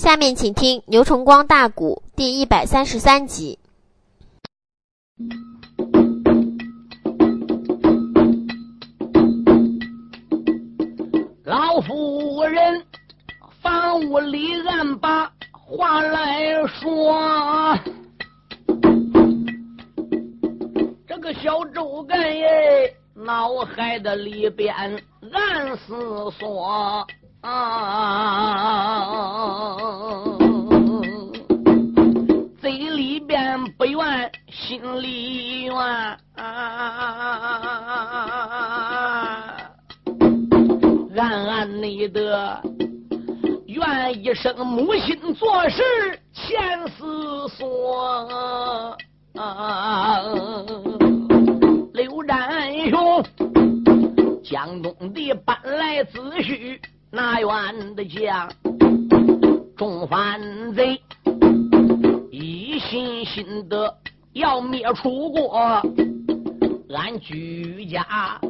下面请听牛崇光大鼓第一百三十三集。老夫人，房屋里暗把话来说。这个小周干爷，脑海的里边暗思索。啊，嘴里边不愿，心里愿。啊，暗暗内的愿一声母亲做事千思索。啊，刘占雄，江东的搬来子婿。那员的将，众反贼一心心的要灭楚国，俺居家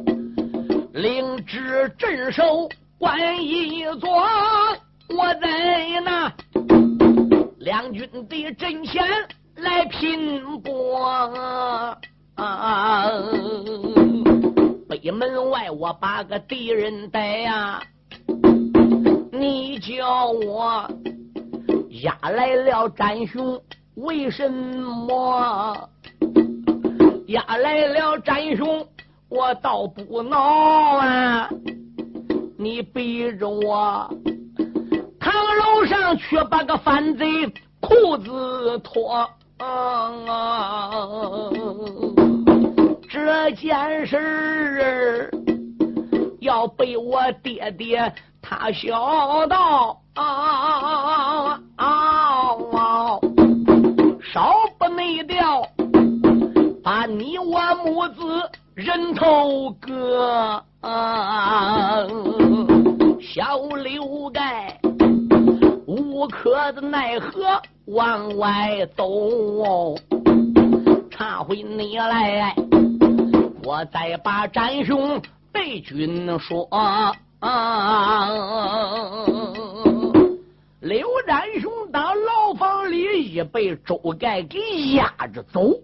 领旨镇守关一座，我在那两军的阵前来拼搏，北门外我把个敌人逮呀。你叫我押来了战雄，为什么押来了战雄？我倒不恼啊！你逼着我堂楼上去把个反贼裤子脱，这件事儿要被我爹爹。他笑道：“啊啊啊啊少不内调，把你我母子人头割。小刘盖无可的奈何，往外走。查回你来，我再把展兄对君说。”啊！刘占雄到牢房里一被周盖给压着走，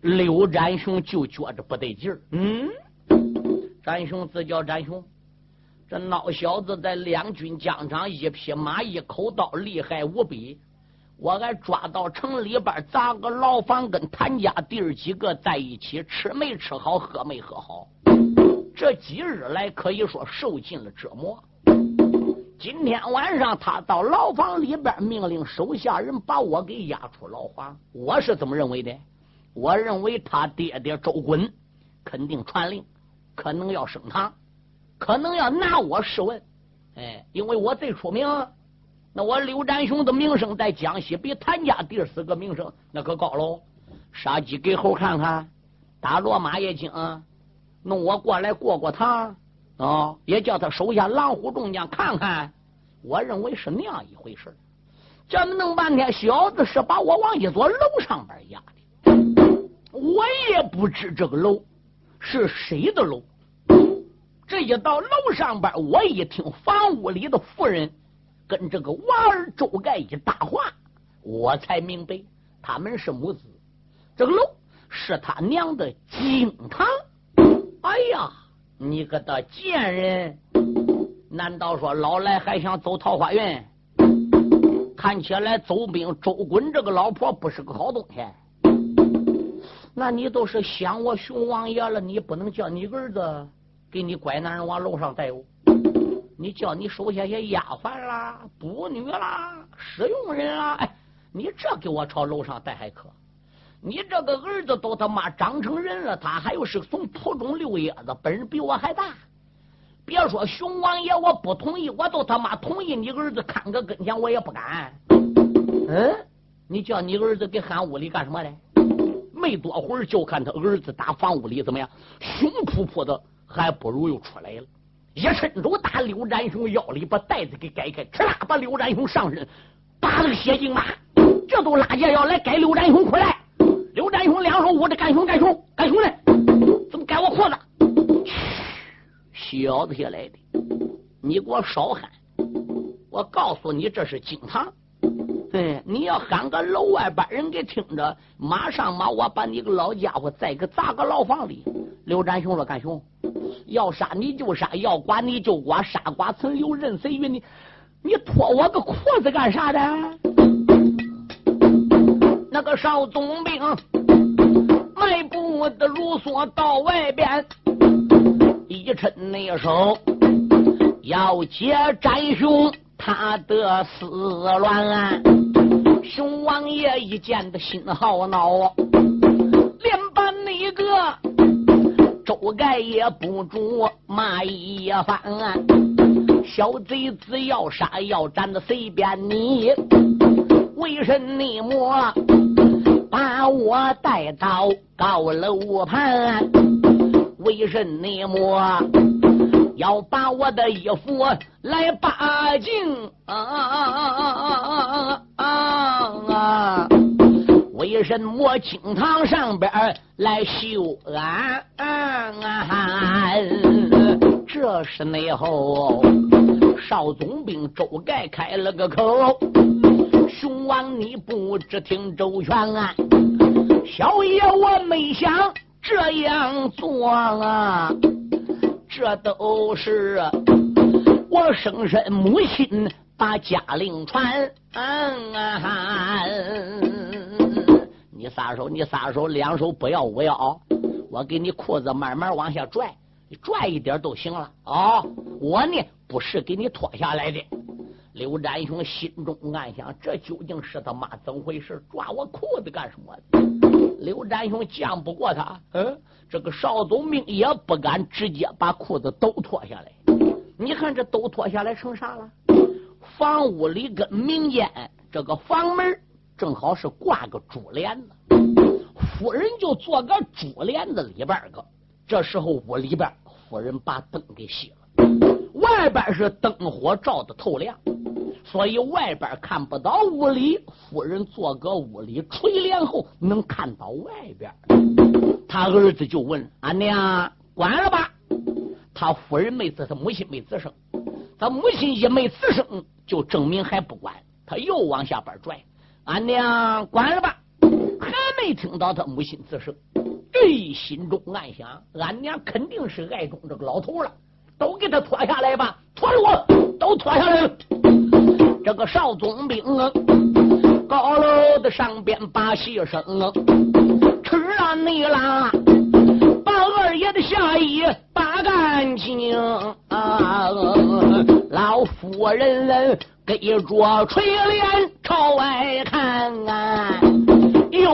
刘占雄就觉着不得劲儿。嗯，占雄自叫占雄，这孬小子在两军疆场一匹马一口刀厉害无比，我还抓到城里边砸个牢房，跟谭家弟儿几个在一起吃没吃好，喝没喝好。这几日来可以说受尽了折磨。今天晚上他到牢房里边，命令手下人把我给押出牢房。我是怎么认为的？我认为他爹爹周滚肯定传令，可能要升堂，可能要拿我试问。哎，因为我最出名，那我刘占雄的名声在江西比谭家第四个名声那可高喽。杀鸡给猴看看，打落马也精。弄我过来过过堂啊，也叫他手下狼虎众将看看。我认为是那样一回事这么弄半天，小子是把我往一座楼上边压的。我也不知这个楼是谁的楼。这一到楼上边，我一听房屋里的妇人跟这个娃儿周盖一搭话，我才明白他们是母子。这个楼是他娘的经堂。哎呀，你个的贱人！难道说老来还想走桃花运？看起来走兵周滚这个老婆不是个好东西。那你都是想我熊王爷了，你不能叫你儿子给你拐男人往楼上带哦。你叫你手下些丫鬟啦、步女啦、使用人啦，哎，你这给我朝楼上带还可？你这个儿子都他妈长成人了，他还有是从铺中溜叶子，本事比我还大。别说熊王爷，我不同意，我都他妈同意你儿子看个跟前，我也不敢。嗯，你叫你儿子给喊屋里干什么嘞？没多会儿，就看他儿子打房屋里怎么样，凶扑扑的，还不如又出来了。一伸手打刘占雄腰里，把袋子给解开，哧啦，把刘占雄上身，打了个血精马，这都拉架要来改刘占雄回来。刘占雄两手捂着，干熊干熊干熊嘞！怎么改我裤子？小子下来的，你给我少喊！我告诉你，这是京堂，对，你要喊个楼外把人给听着，马上马我把你个老家伙再给砸个牢房里。刘占雄说：“干兄，要杀你就杀，要剐你就剐，杀剐存留，任谁与你？你脱我个裤子干啥的？”那个少总兵迈步的如梭到外边，一抻那手要接斩雄他的死乱。熊王爷一见的心好恼，连把那个周盖也不住骂一番。小贼子要杀要斩的随便你，为什么把我带到高楼盘？为什么要把我的衣服来扒净？啊啊啊啊啊啊！为什么厅堂上边来修安？这是内后少总兵周盖开了个口，熊王你不知听周全啊！小爷我没想这样做啊，这都是我生身母亲。把家令传，嗯啊你撒手，你撒手，两手不要我要，我给你裤子慢慢往下拽，拽一点都行了啊！我呢不是给你脱下来的。刘占雄心中暗想：这究竟是他妈怎么回事？抓我裤子干什么？刘占雄犟不过他，嗯，这个少总兵也不敢直接把裤子都脱下来。你看这都脱下来成啥了？房屋里跟民间这个房门正好是挂个珠帘子，夫人就坐个珠帘子里边个。这时候屋里边，夫人把灯给熄了，外边是灯火照的透亮，所以外边看不到屋里。夫人坐个屋里垂帘后能看到外边。他儿子就问俺娘关了吧？他夫人没吱，他母亲没吱声。他母亲一没吱声，就证明还不管。他又往下边拽，俺娘关了吧，还没听到他母亲吱声。哎，心中暗想，俺娘肯定是爱中这个老头了，都给他脱下来吧，脱了我，都脱下来了。这个少总兵啊，高楼的上边把戏声啊，吃了你啦。二爷的下衣扒干净啊！老夫人跟着垂帘朝外看，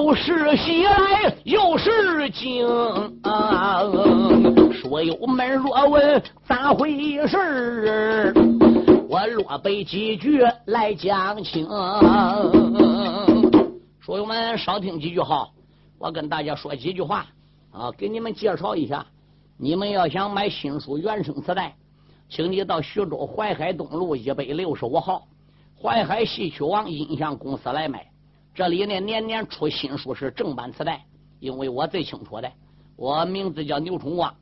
又是喜来又是惊啊！说友们若问咋回事我落背几句来讲清。说友们少听几句哈，我跟大家说几句话。啊，给你们介绍一下，你们要想买新书原声磁带，请你到徐州淮海东路一百六十五号淮海戏曲王音像公司来买。这里呢年年出新书是正版磁带，因为我最清楚的，我名字叫牛春旺，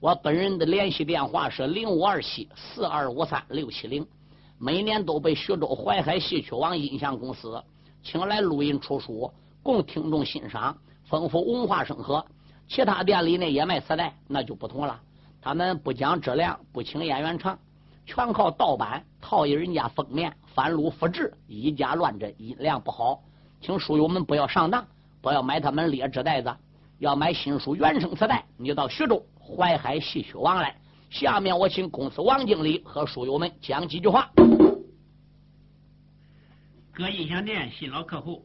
我本人的联系电话是零五二七四二五三六七零，每年都被徐州淮海戏曲王音像公司请来录音出书，供听众欣赏，丰富文化生活。其他店里呢也卖磁带，那就不同了。他们不讲质量，不请演员唱，全靠盗版套印人家封面，翻录复制，以假乱真，音量不好。请书友们不要上当，不要买他们劣质袋子。要买新书原声磁带，你就到徐州淮海戏曲王来。下面我请公司王经理和书友们讲几句话。各音响店新老客户，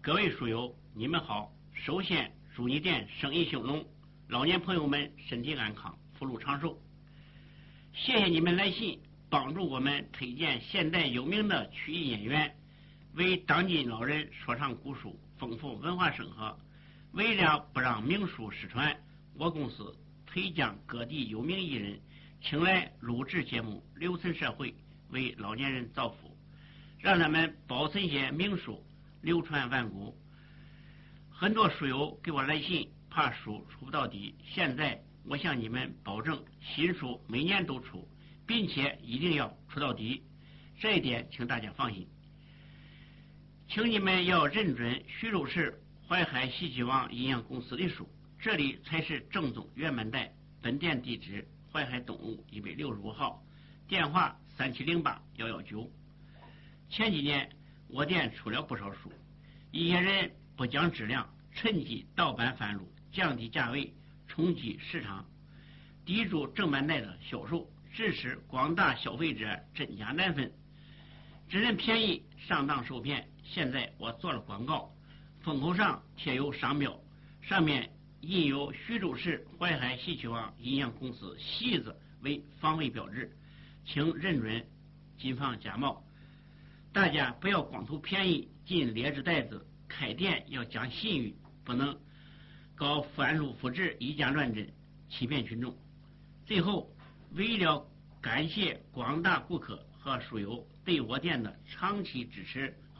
各位书友，你们好。首先。祝你店生意兴隆，老年朋友们身体安康，福禄长寿。谢谢你们来信，帮助我们推荐现代有名的曲艺演员，为当今老人说唱古书，丰富文化生活。为了不让名书失传，我公司推将各地有名艺人请来录制节目，留存社会，为老年人造福，让他们保存些名书，流传万古。很多书友给我来信，怕书出不到底。现在我向你们保证，新书每年都出，并且一定要出到底。这一点，请大家放心。请你们要认准徐州市淮海西岐王营养公司的书，这里才是正宗原版带。本店地址：淮海东路一百六十五号，电话三七零八幺幺九。前几年我店出了不少书，一些人不讲质量，趁机盗版贩入，降低价位，冲击市场，抵住正版带的销售，致使广大消费者真假难分，只认便宜上当受骗。现在我做了广告，封口上贴有商标，上面。印有徐州市淮海戏曲王营养公司“戏”字为防伪标志，请认准，谨防假冒。大家不要光图便宜进劣质袋子，开店要讲信誉，不能搞翻书复制、以假乱真，欺骗群众。最后，为了感谢广大顾客和书友对我店的长期支持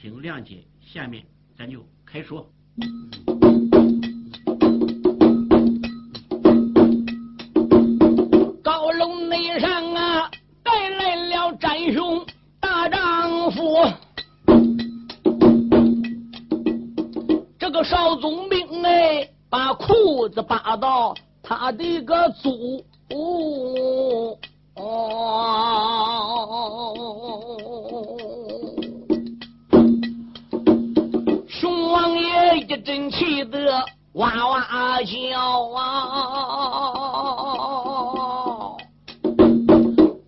请谅解下面咱就开说。高楼内上啊带来了展雄大丈夫。这个少总兵哎把裤子扒到他的个祖屋。哇哇叫啊，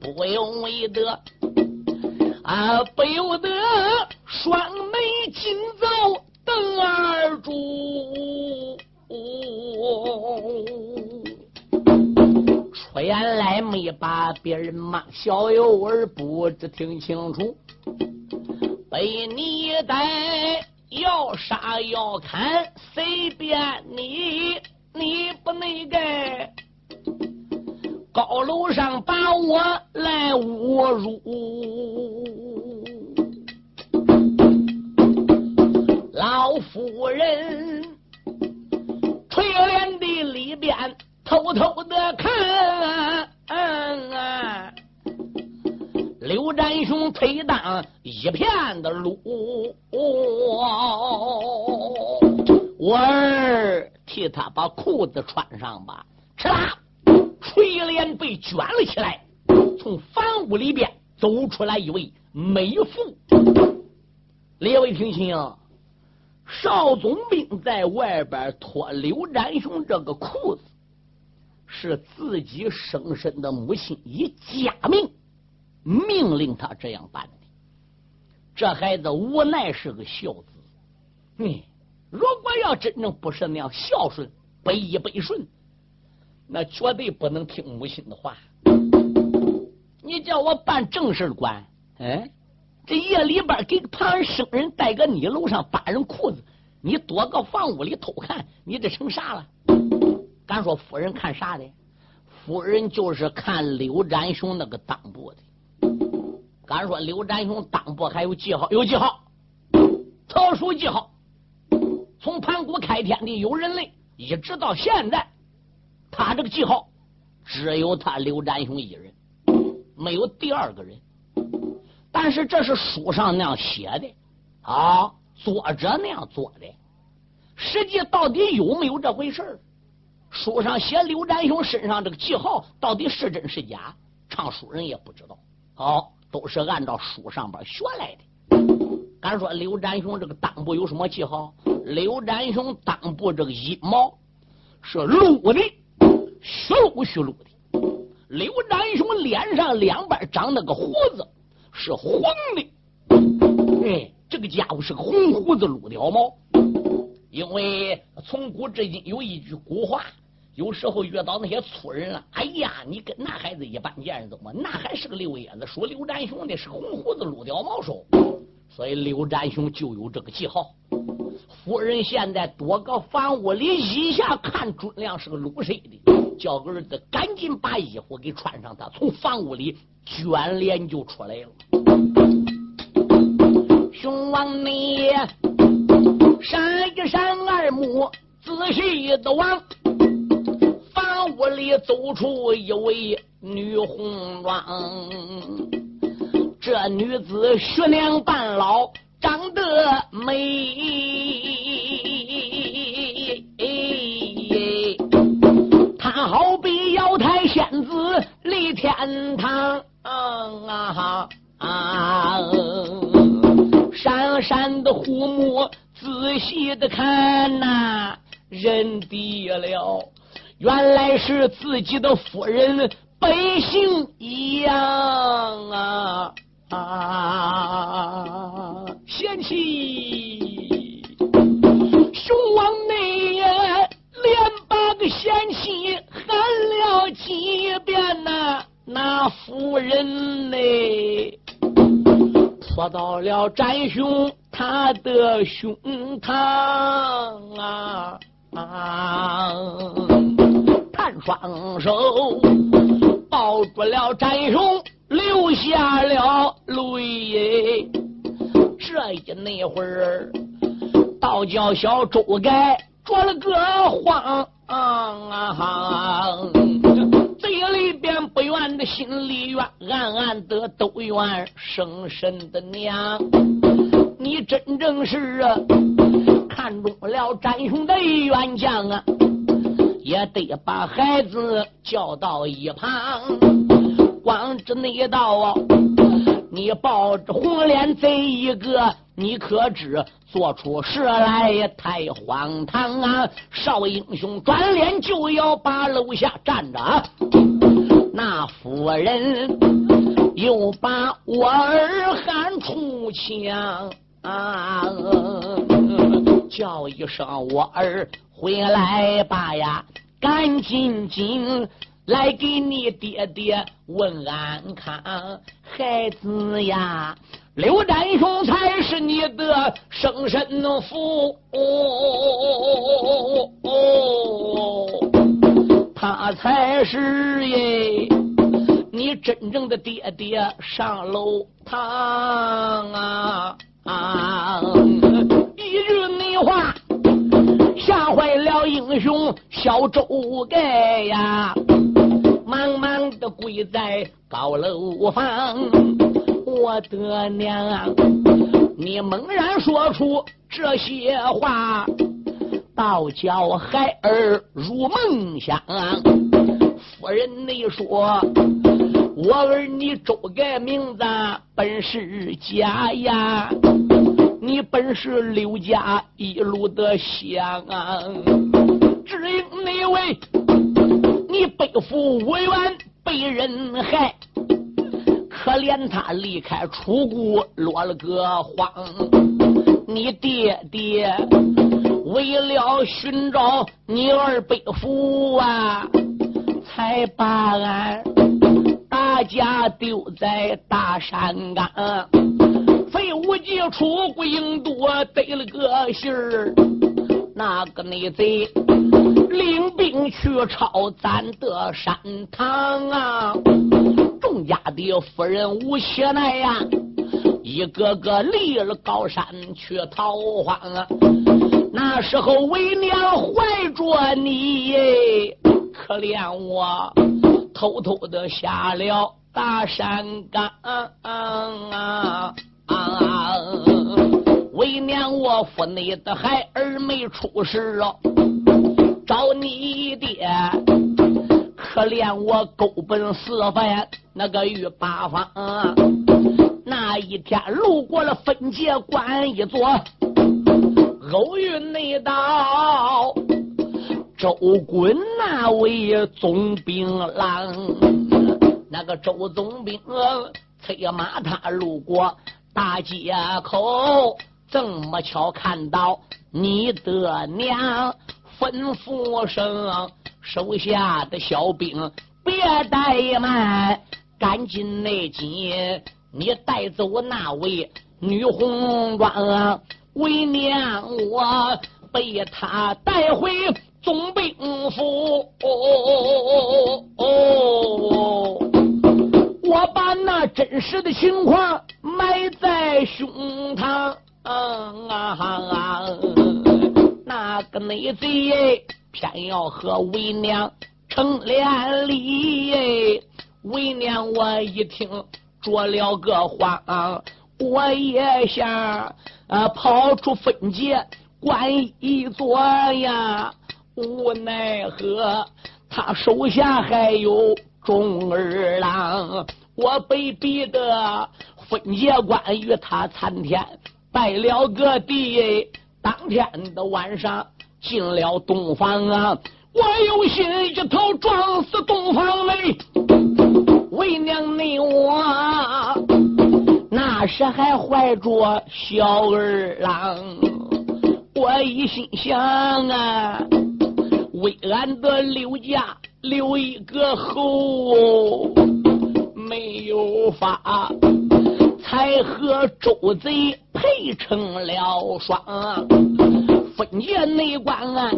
不由得啊，不由得双眉紧皱。瞪二柱，出言来没把别人骂，小幼儿不知听清楚。被你逮，要杀要砍，随便你，你不能该。高楼上把我来侮辱。老夫人垂帘的里边偷偷的看，刘占雄推当一片的路，我儿替他把裤子穿上吧。吃啦，垂帘被卷了起来，从房屋里边走出来一位美妇，列位听清。邵总兵在外边脱刘占雄这个裤子，是自己生身的母亲以家命命令他这样办的。这孩子无奈是个孝子，嗯，如果要真正不是那样孝顺、百依百顺，那绝对不能听母亲的话。你叫我办正事管，哎。这夜里边给旁人生人带个你楼上扒人裤子，你躲个房屋里偷看，你这成啥了？敢说夫人看啥的？夫人就是看刘占雄那个裆部的。敢说刘占雄裆部还有记号？有记号，特殊记号。从盘古开天地有人类，一直到现在，他这个记号只有他刘占雄一人，没有第二个人。但是这是书上那样写的啊，作者那样做的，实际到底有没有这回事书上写刘占雄身上这个记号到底是真是假？唱书人也不知道。好，都是按照书上边学来的。敢说刘占雄这个裆部有什么记号？刘占雄裆部这个阴毛是撸的，虚撸虚撸的。刘占雄脸上两边长那个胡子。是黄的，哎，这个家伙是个红胡子撸貂毛。因为从古至今有一句古话，有时候遇到那些粗人了，哎呀，你跟那孩子一般见识，怎么那还是个六爷子？说刘占雄的是红胡子撸屌毛手，所以刘占雄就有这个记号。夫人现在躲个房屋里，一下看准了是个鲁谁的，叫儿子赶紧把衣服给穿上，他从房屋里卷帘就出来了。熊王你闪一闪二目，仔细的往屋里走出一位女红妆，这女子徐娘半老。长得美，她好比瑶台仙子离天堂啊！闪闪的虎目，仔细的看呐，认得了，原来是自己的夫人，百姓一样啊！啊！贤妻，熊王内连把个贤妻喊了几遍呐，那夫人嘞，戳到了展雄他的胸膛啊！探双手抱住了战雄。流下了泪，这一那会儿，倒叫小周盖着了个慌，嘴里边不愿的，心里怨，暗暗的都怨生身的娘。你真正是啊看中了战雄的冤将啊，也得把孩子叫到一旁。光知那道啊，你抱着红脸贼一个，你可知做出事来太荒唐啊！少英雄转脸就要把楼下站着，那夫人又把我儿喊出墙啊，叫一声我儿回来吧呀，赶紧紧。来给你爹爹问安康，孩子呀，刘占雄才是你的生身父，他才是耶，你真正的爹爹上楼堂啊！一句内话吓坏了英雄小周盖呀！忙忙的跪在高楼房，我的娘！你猛然说出这些话，倒叫孩儿入梦乡。夫人，你说我儿你周盖名字本是假呀？你本是刘家一路的香，只因那位。你背负无缘被人害，可怜他离开楚国落了个荒。你爹爹为了寻找你儿背负啊，才把俺大家丢在大山岗。费无忌出国应多得了个信儿，那个内贼。领兵去抄咱的山堂啊！众家的夫人无邪奈呀，一个个立了高山去逃荒啊！那时候为娘怀着你，可怜我偷偷的下了大山岗啊！为娘我府内的孩儿没出事哦。找你爹，可怜我勾奔四番那个御八方。那一天路过了分界关一座，偶遇那道周滚那位总兵郎。那个周总兵催马他路过大街口，这么巧看到你的娘。吩咐声，手下的小兵别怠慢，赶紧内紧，你带走那位女红妆为娘我被他带回总兵府。我把那真实的情况埋在胸膛。嗯那个内贼偏要和为娘成连理。为娘我一听着了个慌，我也想跑出分界关一座呀，无奈何他手下还有钟二郎。我被逼得分界关与他参天拜了个地，当天的晚上进了洞房啊，我有心一头撞死洞房内，为娘你我那时还怀着小儿郎，我一心想啊，为俺的刘家留一个后。没有法，才和周贼配成了双。分界内关案，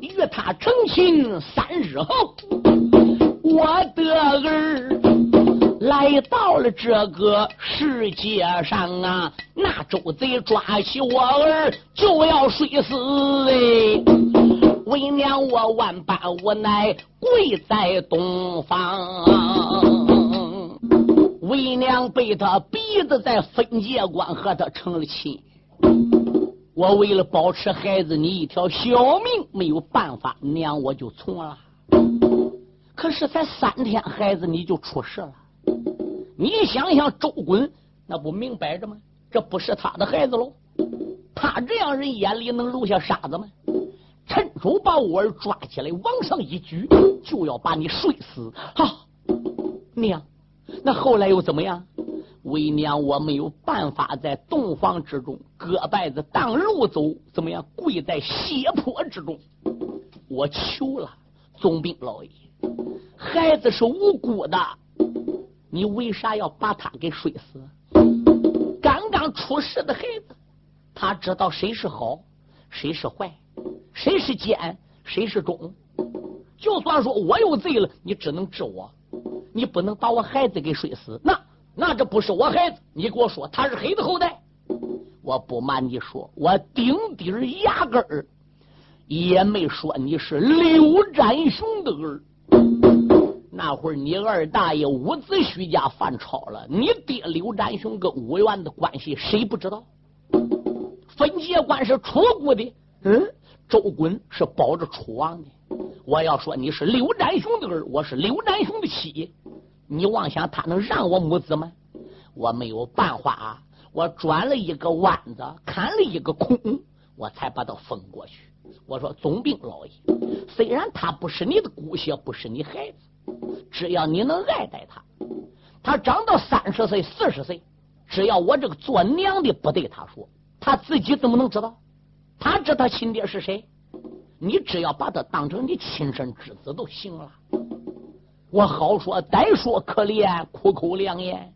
与他成亲三日后，我的儿来到了这个世界上啊！那周贼抓起我儿就要睡死哎！为娘我万般无奈，跪在东方。为娘被他逼得在分界关和他成了亲，我为了保持孩子你一条小命，没有办法，娘我就从了。可是才三天，孩子你就出事了。你想想，周滚那不明摆着吗？这不是他的孩子喽？他这样人眼里能留下傻子吗？趁手把我儿抓起来，往上一举，就要把你睡死。哈，娘。那后来又怎么样？为娘我没有办法在洞房之中割拜子当路走，怎么样？跪在血泊之中，我求了总兵老爷，孩子是无辜的，你为啥要把他给摔死？刚刚出世的孩子，他知道谁是好，谁是坏，谁是奸，谁是忠。就算说我有罪了，你只能治我。你不能把我孩子给睡死，那那这不是我孩子。你给我说他是黑的后代，我不瞒你说，我顶顶压根儿也没说你是刘占雄的儿。那会儿你二大爷伍子胥家犯超了，你爹刘占雄跟武元的关系谁不知道？分界关是楚国的，嗯，周滚是保着楚王的。我要说你是刘占雄的儿，我是刘占雄的妻。你妄想他能让我母子吗？我没有办法啊！我转了一个弯子，砍了一个空，我才把他封过去。我说总兵老爷，虽然他不是你的姑血，不是你孩子，只要你能爱戴他，他长到三十岁、四十岁，只要我这个做娘的不对他说，他自己怎么能知道？他知道亲爹是谁？你只要把他当成你亲生之子就行了。我好说歹说可怜，苦口良言，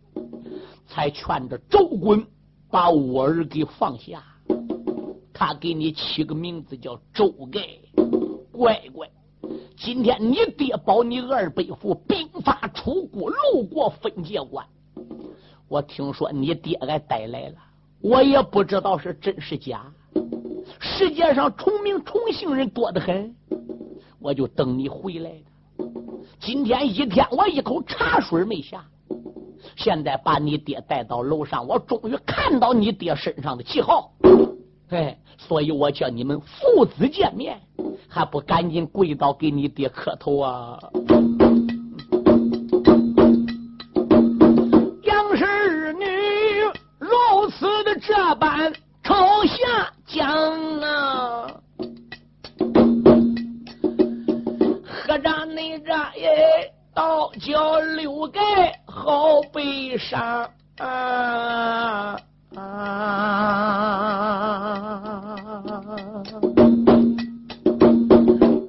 才劝着周滚把我儿给放下。他给你起个名字叫周盖，乖乖。今天你爹保你二伯父兵发出国，路过分界关。我听说你爹挨带来了，我也不知道是真是假。世界上重名重姓人多得很，我就等你回来。今天一天我一口茶水没下，现在把你爹带到楼上，我终于看到你爹身上的记号，哎，所以我叫你们父子见面，还不赶紧跪倒给你爹磕头啊！上啊啊！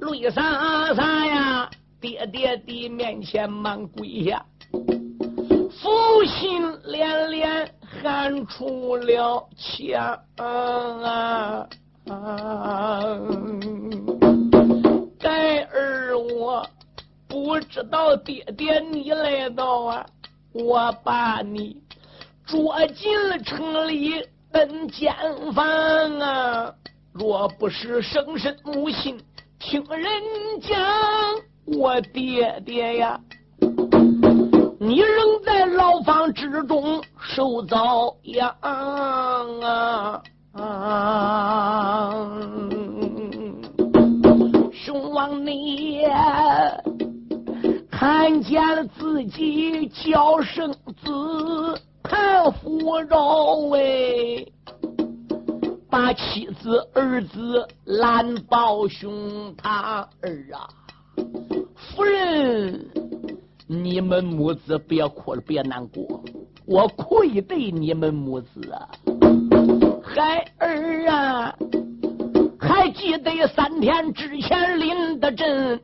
泪洒洒呀，爹爹的面前忙跪是生身母亲听人讲，我爹爹呀！你仍在牢房之中受遭殃啊！兄王你看见了自己叫生子潘福饶哎，把妻子儿子拦抱胸他儿啊，夫人。你们母子别哭了，别难过，我愧对你们母子啊！孩儿啊，还记得三天之前临的阵，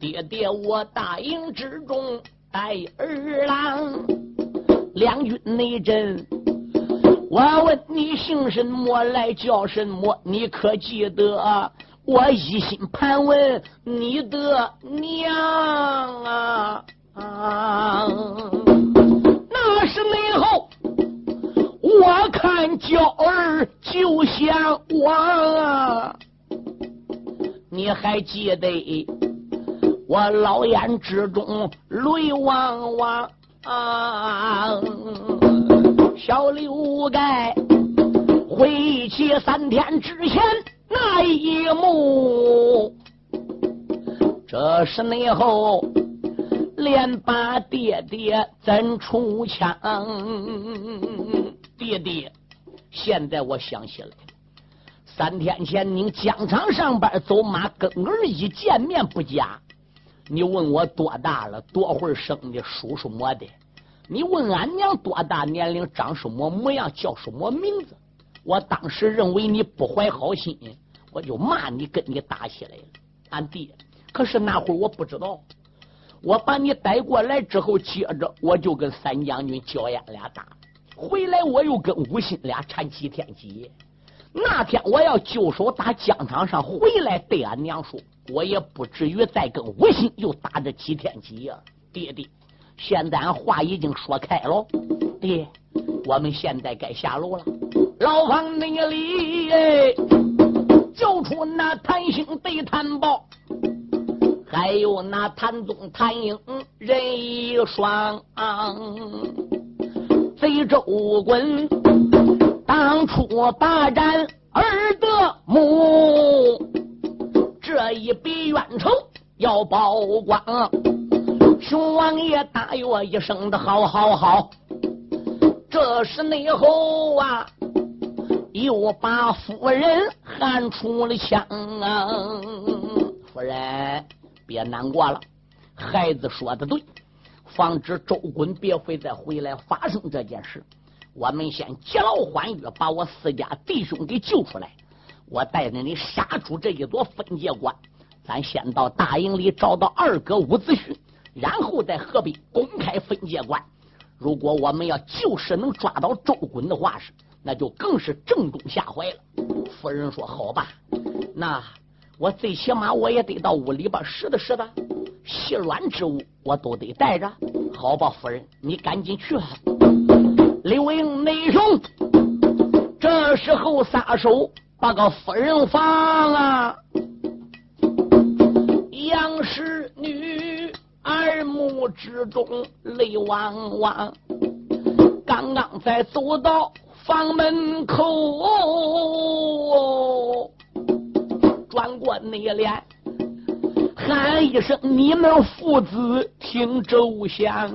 爹爹我大营之中带儿郎两军内阵，我问你姓什么来叫什么，你可记得？我一心盘问你的娘啊！啊那是内后，我看娇儿就像我！你还记得我老眼之中泪汪汪啊！小刘盖回忆起三天之前。那一幕，这是内后连把爹爹怎出枪？爹爹，现在我想起来了，三天前您疆场上班走马，跟儿一见面不假。你问我多大了？多会生的？叔叔么的？你问俺娘多大年龄？长什么模样？叫什么名字？我当时认为你不怀好心，我就骂你，跟你打起来了。俺爹，可是那会我不知道。我把你带过来之后，接着我就跟三将军焦烟俩打，回来我又跟吴昕俩缠几天几夜。那天我要就手打疆场上回来，对俺娘说，我也不至于再跟吴昕又打这几天几夜。爹爹，现在俺话已经说开了，爹，我们现在该下楼了。牢房内里，救出那谭兴被谭豹，还有那谭宗、谭英人一双。贼周滚当初霸占儿的墓，这一笔冤仇要报光。熊王爷大约一声的好好好，这是内后啊。又把夫人喊出了枪啊！夫人，别难过了，孩子说的对，防止周滚别会再回来发生这件事。我们先劫牢欢悦，把我四家弟兄给救出来。我带着你杀出这一座分界关，咱先到大营里找到二哥伍子胥，然后在河北公开分界关。如果我们要就是能抓到周衮的话是。那就更是正中下怀了。夫人说：“好吧，那我最起码我也得到屋里边拾掇拾掇，细软之物我都得带着。好吧，夫人，你赶紧去。”刘英内兄这时候撒手把个夫人放了，杨氏耳目之中泪汪汪，刚刚才走到。房门口，转过内脸，喊一声：“你们父子听周详，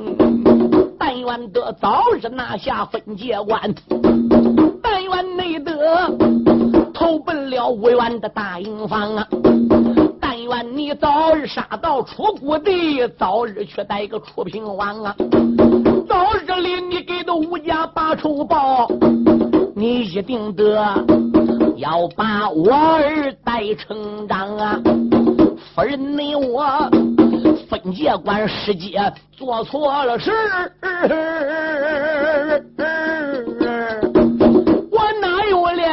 但愿得早日拿下分界关，但愿内得投奔了无缘的大营房啊！愿你早日杀到楚国地，早日去带个楚平王啊！早日里你给到吴家报仇报，你一定得要把我儿带成长啊！夫人你我，分界关世界，做错了事，我哪有脸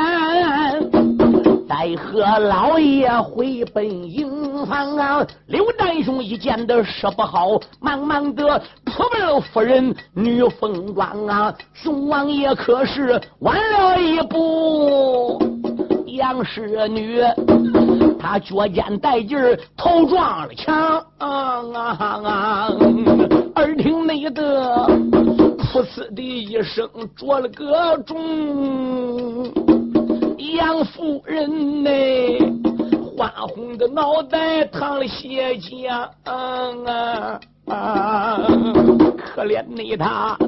再和老爷回本营？房啊！刘占雄一见的事不好，忙忙的扑奔夫人女凤庄啊！熊王爷可是晚了一步，杨氏女她脚尖带劲儿，头撞了墙啊啊！耳听内得噗呲的一声，着了个钟。杨夫人呢，花红的脑袋淌了血浆啊！可怜的他，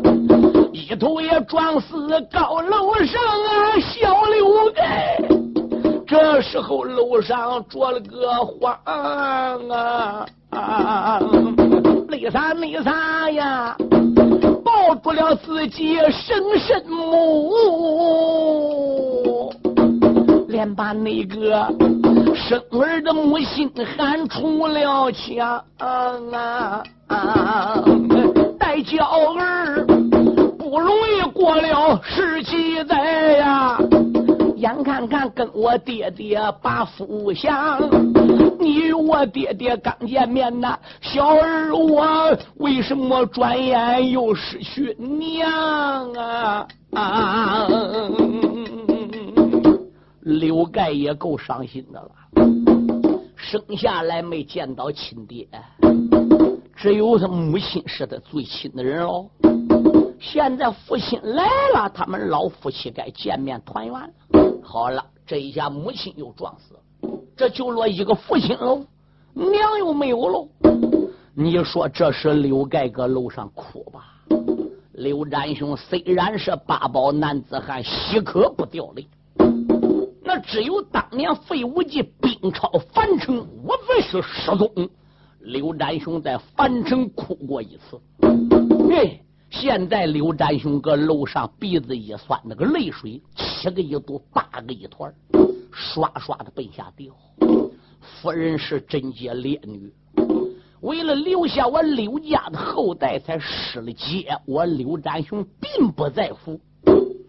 一头也撞死高楼上啊！小刘盖，这时候楼上着了个慌啊！泪洒泪洒呀，抱住了自己生身母。连把那个生儿的母亲喊出了墙啊！带娇儿不容易过了十七载呀，眼看看跟我爹爹把福享，你与我爹爹刚见面呐，小儿我为什么转眼又失去娘啊？啊！刘盖也够伤心的了，生下来没见到亲爹，只有他母亲是他最亲的人喽。现在父亲来了，他们老夫妻该见面团圆了。好了，这一下母亲又撞死了，这就落一个父亲喽，娘又没有喽。你说这是刘盖搁楼上哭吧？刘占雄虽然是八宝男子汉，稀可不掉泪。只有当年费无忌兵超樊城，无非是失踪。刘占雄在樊城哭过一次。哎，现在刘占雄搁楼上鼻子一酸，那个泪水七个一堵，八个一团，刷刷的奔下掉。夫人是贞洁烈女，为了留下我刘家的后代，才失了节。我刘占雄并不在乎，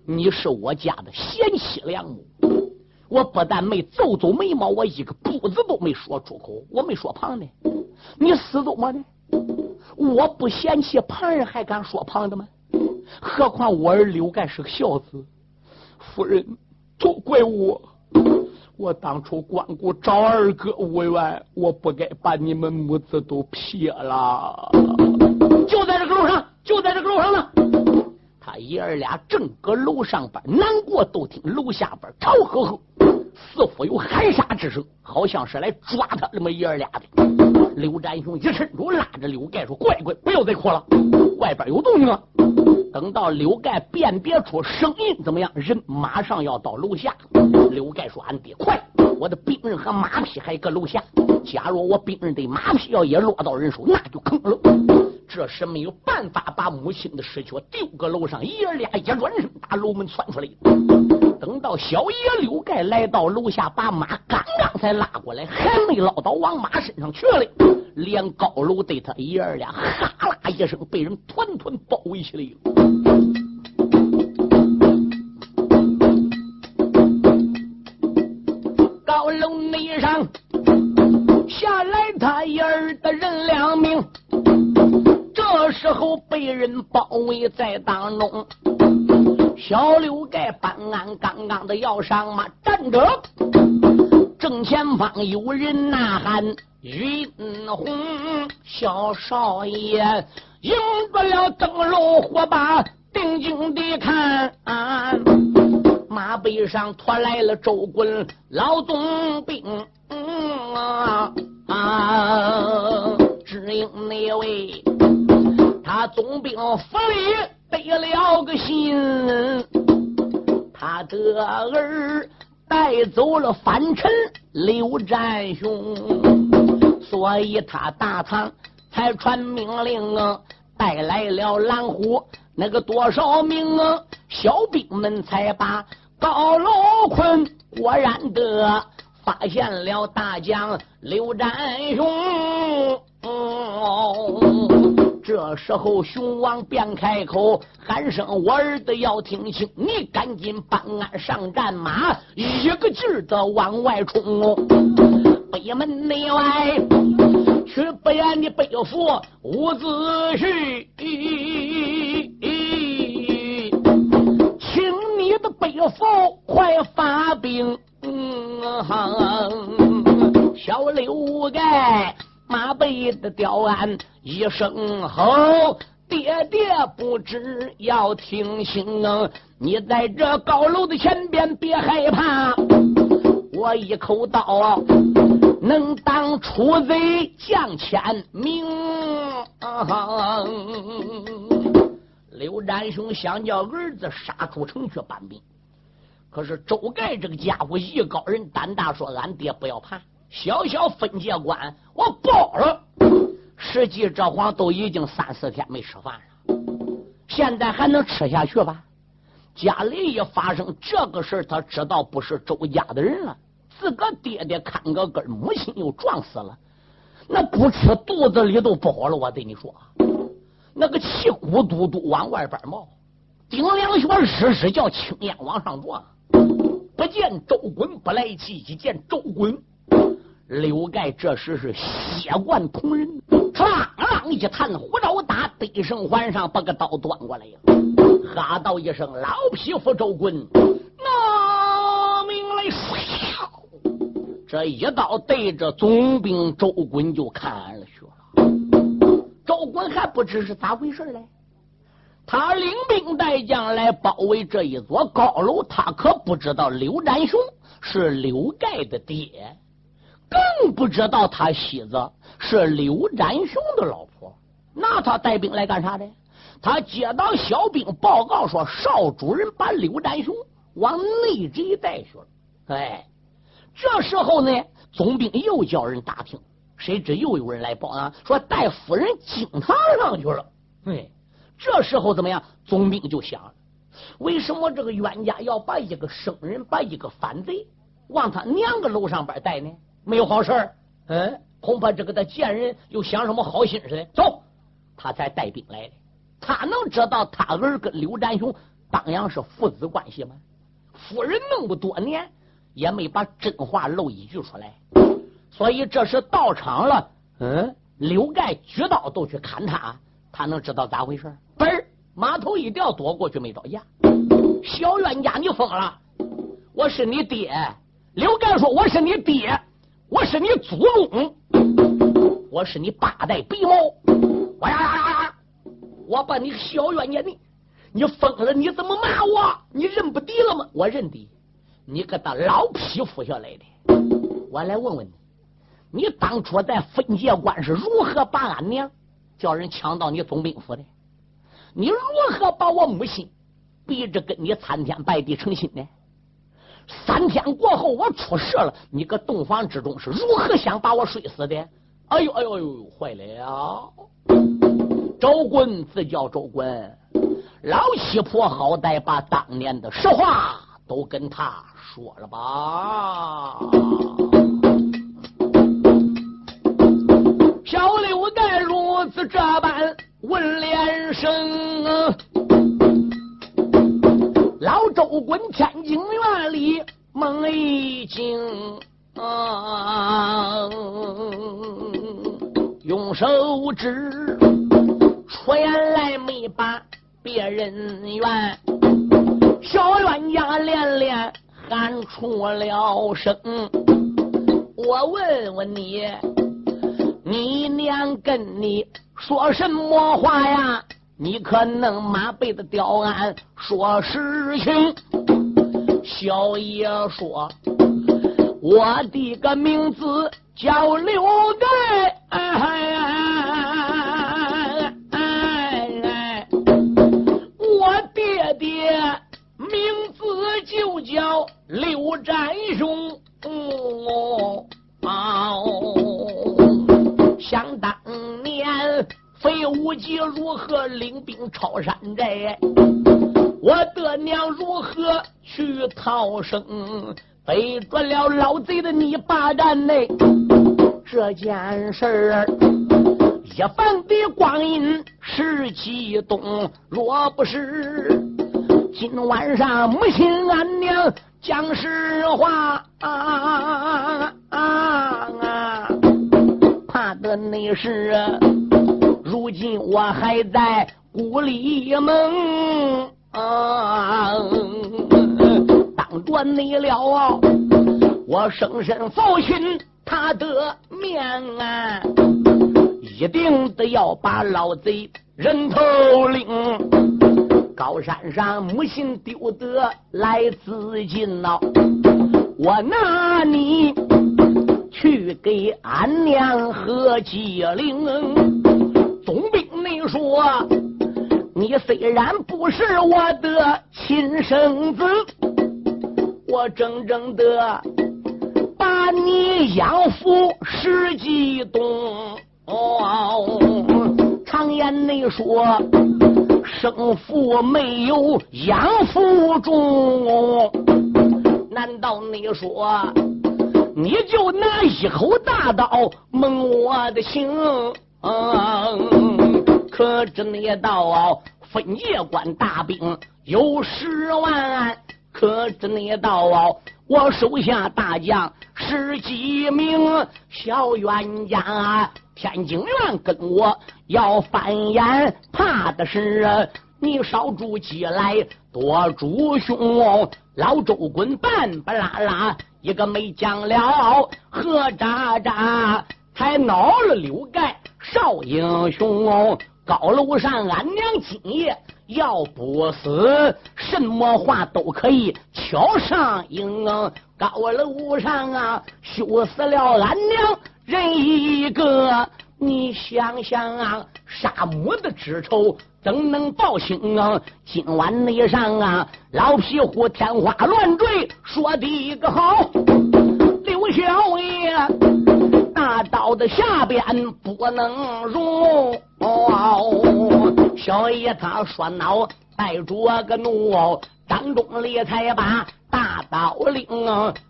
你是我家的贤妻良母。我不但没皱皱眉毛，我一个不字都没说出口，我没说胖的。你死怎么的？我不嫌弃旁人，还敢说胖的吗？何况我儿刘盖是个孝子，夫人都怪我，我当初光顾找二哥无缘，我不该把你们母子都撇了。就在这个路上，就在这个路上呢。他爷儿俩正搁楼上边难过，都听楼下边吵呵呵。似乎有喊杀之声，好像是来抓他那么爷儿俩的。刘占雄一伸手拉着刘盖说：“乖乖，不要再哭了，外边有动静了。”等到刘盖辨别出声音，怎么样？人马上要到楼下。刘盖说：“俺爹快，我的兵刃和马匹还搁楼下。假如我兵刃的马匹要也落到人手，那就坑了。”这时没有办法把母亲的尸躯丢搁楼上，爷俩一转身把楼门窜出来。等到小爷刘盖来到楼下，把马刚刚才拉过来，还没捞到王马身上去了，连高楼对他爷俩哈啦一声，被人团团包围起来了。被人包围在当中。小刘盖办案，刚刚的要上马，站着。正前方有人呐喊：“云红小少爷，迎着了灯笼火把，定睛地看。马背上驮来了周棍老总兵啊啊！只因那位他总兵府里。”得了个信，他的儿带走了反臣刘占雄，所以他大唐才传命令啊，带来了蓝虎那个多少名啊小兵们，才把高楼困。果然的发现了大将刘占雄。这时候，熊王便开口喊声：“我儿子要听清，你赶紧办案上战马，一个劲儿的往外冲！北门内外去不言的背负伍子胥，请你的背负快发兵！嗯小刘盖。”马背的吊鞍一声吼，爹爹不知要听清，你在这高楼的前边别害怕，我一口刀能当出贼将千名。刘占雄想叫儿子杀出城去搬兵，可是周盖这个家伙艺高人胆大，说俺爹不要怕。小小分界关，我包了。实际这黄都已经三四天没吃饭了，现在还能吃下去吧？家里一发生这个事他知道不是周家的人了。自个爹爹看个根，母亲又撞死了，那不吃肚子里都饱了。我对你说，那个气咕嘟嘟往外边冒，顶两穴日日叫青烟往上撞。不见周滚不来气，一见周滚。刘盖这时是血贯瞳仁，唰啷一弹，胡刀打，得胜环上，把个刀端过来呀！哈道一声：“老匹夫周棍，拿命来！”这一刀对着总兵周棍就砍了去了。周棍还不知是咋回事嘞，他领兵带将来包围这一座高楼，他可不知道刘占雄是刘盖的爹。更不知道他妻子是刘占雄的老婆，那他带兵来干啥的？他接到小兵报告说，少主人把刘占雄往内宅带去了。哎，这时候呢，总兵又叫人打听，谁知又有人来报啊，说带夫人惊堂上去了。哎，这时候怎么样？总兵就想，为什么这个冤家要把一个生人，把一个反贼往他娘个楼上边带呢？没有好事儿，嗯，恐怕这个他贱人又想什么好心似的。走，他才带兵来的。他能知道他儿跟刘占雄当阳是父子关系吗？夫人那么多年也没把真话露一句出来，所以这是到场了。嗯，刘盖举刀都去砍他，他能知道咋回事？嘣儿，马头一掉，躲过去没着架。小冤家，你疯了！我是你爹。刘盖说：“我是你爹。”我是你祖宗，我是你八代鼻毛，我呀呀呀呀！我把你小冤家你，你疯了？你怎么骂我？你认不得了吗？我认得，你个大老匹夫下来的。我来问问你，你当初在分界关是如何把俺娘叫人抢到你总兵府的？你如何把我母亲逼着跟你参天拜地成亲的？三天过后，我出事了。你搁洞房之中是如何想把我睡死的？哎呦哎呦哎呦，坏了！周棍自叫周棍，老七婆好歹把当年的实话都跟他说了吧。小刘盖如此这般问连声。老周滚天津院里梦一惊，用手指出言来没把别人怨，小冤家连连喊出了声。我问问你，你娘跟你说什么话呀？你可能马背的吊鞍说实情，小爷说，我的个名字叫刘盖，我爹爹名字就叫刘占无忌如何领兵抄山寨？我的娘如何去逃生？背着了老贼的泥巴战内，这件事儿一番的光阴是激动，若不是今晚上母亲俺娘讲实话啊啊啊，怕的那是啊今我还在鼓里蒙啊，当着你了，我生身奉训他的面啊。一定得要把老贼人头领，高山上母亲丢得来自尽呐！我拿你去给俺娘贺吉灵。总兵，你说你虽然不是我的亲生子，我整整的把你养父十几冬。哦，常言你说，生父没有养父重。难道你说，你就拿一口大刀蒙我的情？嗯可知那道分界关大兵有十万，可知那道我手下大将十几名小冤家。天津院跟我要翻眼，怕的是你少住起来多猪熊。老周滚半不拉拉，一个没讲了，何渣渣才恼了刘盖少英雄。高楼上俺娘今夜要不死，什么话都可以敲上应。高楼上啊，羞死了俺娘。人一个，你想想啊，杀母的之仇怎能报清啊？今晚内上啊，老皮虎天花乱坠，说的一个好，刘小爷刀的下边不能容。小爷他说恼，带着个怒，当中里才把。大刀领，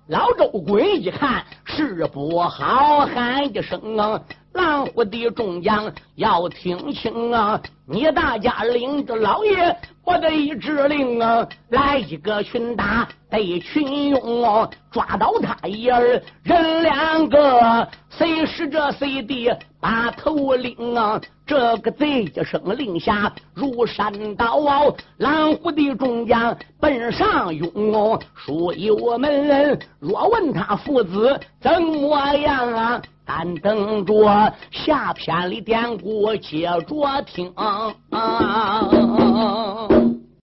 老周鬼一看事不好，喊一声啊：“狼虎的众将要听清啊！你大家领着老爷，我的一指令啊，来一个群打得群勇，啊抓到他一人，人两个，谁使着谁的把头领啊！这个贼一声令下，如山倒，狼虎的众将奔上涌。书友们若问他父子怎么样啊？但等着下篇的典故接着听。啊